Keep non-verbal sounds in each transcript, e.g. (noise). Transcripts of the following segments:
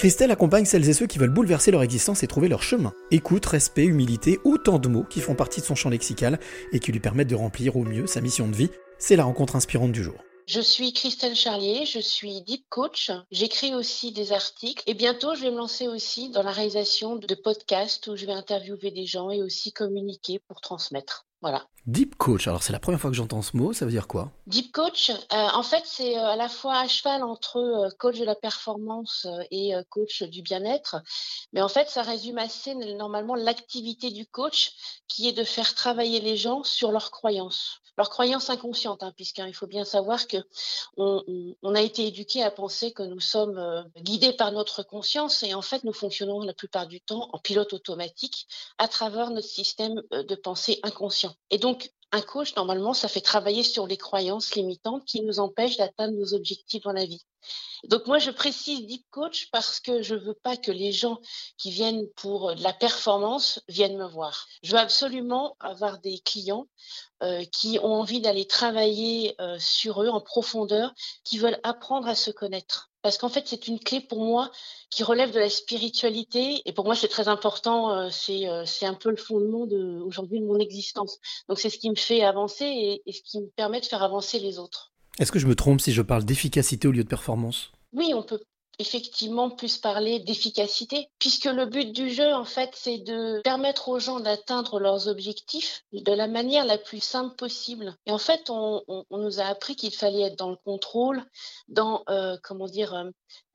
Christelle accompagne celles et ceux qui veulent bouleverser leur existence et trouver leur chemin. Écoute, respect, humilité, autant de mots qui font partie de son champ lexical et qui lui permettent de remplir au mieux sa mission de vie. C'est la rencontre inspirante du jour. Je suis Christelle Charlier, je suis deep coach. J'écris aussi des articles et bientôt je vais me lancer aussi dans la réalisation de podcasts où je vais interviewer des gens et aussi communiquer pour transmettre. Voilà. Deep coach, alors c'est la première fois que j'entends ce mot, ça veut dire quoi? Deep coach, euh, en fait c'est euh, à la fois à cheval entre euh, coach de la performance et coach du bien-être, mais en fait ça résume assez normalement l'activité du coach qui est de faire travailler les gens sur leurs croyances leurs croyances inconscientes, hein, puisqu'il faut bien savoir que on, a été éduqué à penser que nous sommes guidés par notre conscience et en fait nous fonctionnons la plupart du temps en pilote automatique à travers notre système de pensée inconscient. Et donc, un coach, normalement, ça fait travailler sur les croyances limitantes qui nous empêchent d'atteindre nos objectifs dans la vie. Donc moi, je précise deep coach parce que je veux pas que les gens qui viennent pour de la performance viennent me voir. Je veux absolument avoir des clients euh, qui ont envie d'aller travailler euh, sur eux en profondeur, qui veulent apprendre à se connaître parce qu'en fait, c'est une clé pour moi qui relève de la spiritualité. Et pour moi, c'est très important. Euh, c'est, euh, c'est un peu le fondement de, aujourd'hui de mon existence. Donc, c'est ce qui me fait avancer et, et ce qui me permet de faire avancer les autres. Est-ce que je me trompe si je parle d'efficacité au lieu de performance? Oui, on peut effectivement plus parler d'efficacité, puisque le but du jeu, en fait, c'est de permettre aux gens d'atteindre leurs objectifs de la manière la plus simple possible. Et en fait, on, nous a appris qu'il fallait être dans le contrôle, dans, euh, comment dire, euh,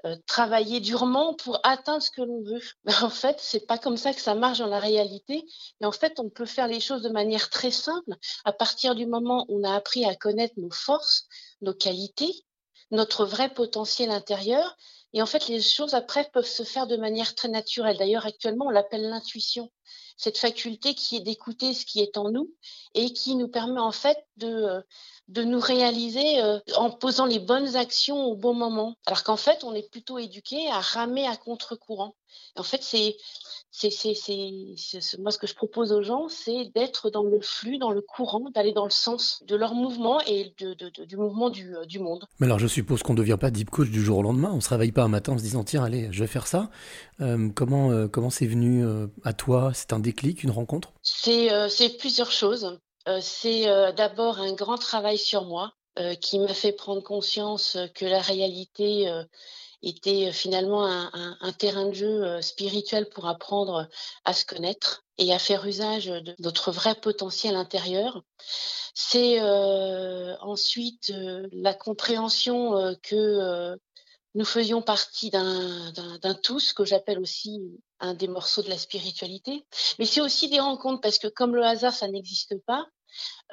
euh, travailler durement pour atteindre ce que l'on veut. Mais (laughs) en fait, c'est pas comme ça que ça marche dans la réalité. Et en fait, on peut faire les choses de manière très simple à partir du moment où on a appris à connaître nos forces, nos qualités, notre vrai potentiel intérieur et en fait, les choses après peuvent se faire de manière très naturelle. D'ailleurs, actuellement, on l'appelle l'intuition. Cette faculté qui est d'écouter ce qui est en nous et qui nous permet en fait de, de nous réaliser euh, en posant les bonnes actions au bon moment. Alors qu'en fait, on est plutôt éduqué à ramer à contre-courant. En fait, c'est c'est, moi ce que je propose aux gens, c'est d'être dans le flux, dans le courant, d'aller dans le sens de leur mouvement et de, du mouvement du, euh, du, monde. Mais alors je suppose qu'on ne devient pas deep coach du jour au lendemain. On ne se réveille pas un matin en se disant tiens allez je vais faire ça. Euh, comment euh, comment c'est venu à toi? C'est un déclic, une rencontre? C'est c'est plusieurs choses. c'est d'abord un grand travail sur moi qui m'a fait prendre conscience que la réalité était euh, finalement un, terrain de jeu euh, spirituel pour apprendre à se connaître et à faire usage de notre vrai potentiel intérieur. C'est euh, ensuite la compréhension que nous faisions partie d'un tout, ce que j'appelle aussi un des morceaux de la spiritualité. Mais c'est aussi des rencontres, parce que comme le hasard, ça n'existe pas,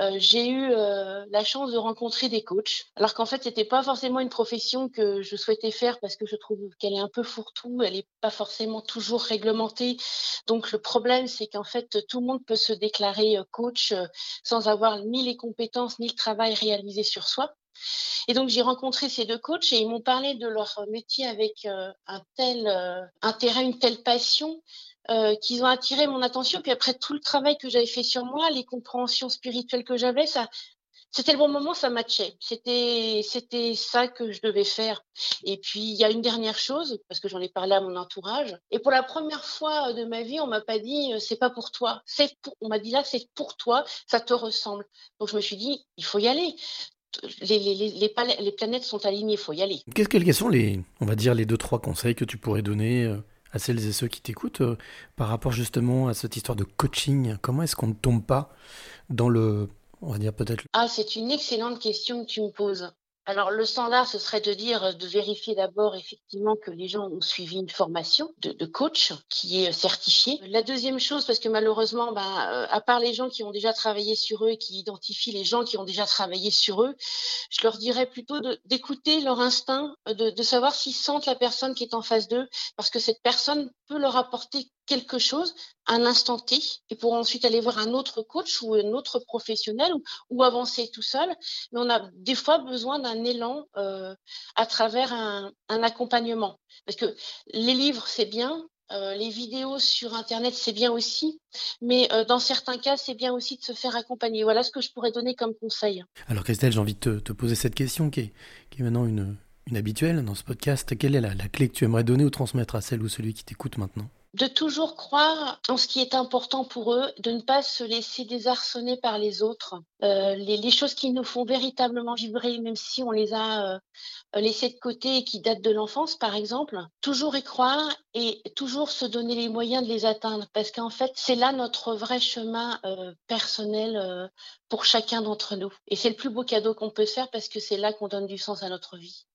euh, j'ai eu euh, la chance de rencontrer des coachs, alors qu'en fait, c'était pas forcément une profession que je souhaitais faire parce que je trouve qu'elle est un peu fourre-tout, elle n'est pas forcément toujours réglementée. Donc le problème, c'est qu'en fait, tout le monde peut se déclarer euh, coach sans avoir ni les compétences ni le travail réalisé sur soi. Et donc j'ai rencontré ces deux coachs et ils m'ont parlé de leur métier avec un tel intérêt, une telle passion euh, qu'ils ont attiré mon attention. Puis après tout le travail que j'avais fait sur moi, les compréhensions spirituelles que j'avais, ça, c'était le bon moment, ça matchait. C'était, c'était ça que je devais faire. Et puis il y a une dernière chose, parce que j'en ai parlé à mon entourage. Et pour la première fois de ma vie, on m'a pas dit euh, c'est pas pour toi. C'est on m'a dit là c'est pour toi, ça te ressemble. Donc je me suis dit il faut y aller. Les, les, les, planètes sont alignées, il faut y aller. Qu'est-ce quels sont les, on va dire, les deux, trois conseils que tu pourrais donner euh, à celles et ceux qui t'écoutent euh, par rapport justement à cette histoire de coaching Comment est-ce qu'on ne tombe pas dans le, on va dire peut-être... Ah, c'est une excellente question que tu me poses. Alors, le standard, ce serait de dire, de vérifier d'abord effectivement que les gens ont suivi une formation de, coach qui est certifiée. La deuxième chose, parce que malheureusement, ben, euh, à part les gens qui ont déjà travaillé sur eux et qui identifient les gens qui ont déjà travaillé sur eux, je leur dirais plutôt d'écouter leur instinct, de, de savoir s'ils sentent la personne qui est en face d'eux, parce que cette personne peut leur apporter quelque chose, un instant T, et pour ensuite aller voir un autre coach ou un autre professionnel ou, avancer tout seul. Mais on a des fois besoin d'un élan euh, à travers un, accompagnement. Parce que les livres, c'est bien, euh, les vidéos sur Internet, c'est bien aussi, mais euh, dans certains cas, c'est bien aussi de se faire accompagner. Voilà ce que je pourrais donner comme conseil. Alors Christelle, j'ai envie de te, poser cette question qui est, qui est maintenant une, habituelle dans ce podcast. Quelle est la clé que tu aimerais donner ou transmettre à celle ou celui qui t'écoute maintenant? De toujours croire en ce qui est important pour eux, de ne pas se laisser désarçonner par les autres. Euh, les, les, choses qui nous font véritablement vibrer, même si on les a euh, laissées de côté et qui datent de l'enfance, par exemple, toujours y croire et toujours se donner les moyens de les atteindre, parce qu'en fait, c'est là notre vrai chemin euh, personnel euh, pour chacun d'entre nous. Et c'est le plus beau cadeau qu'on peut se faire, parce que c'est là qu'on donne du sens à notre vie.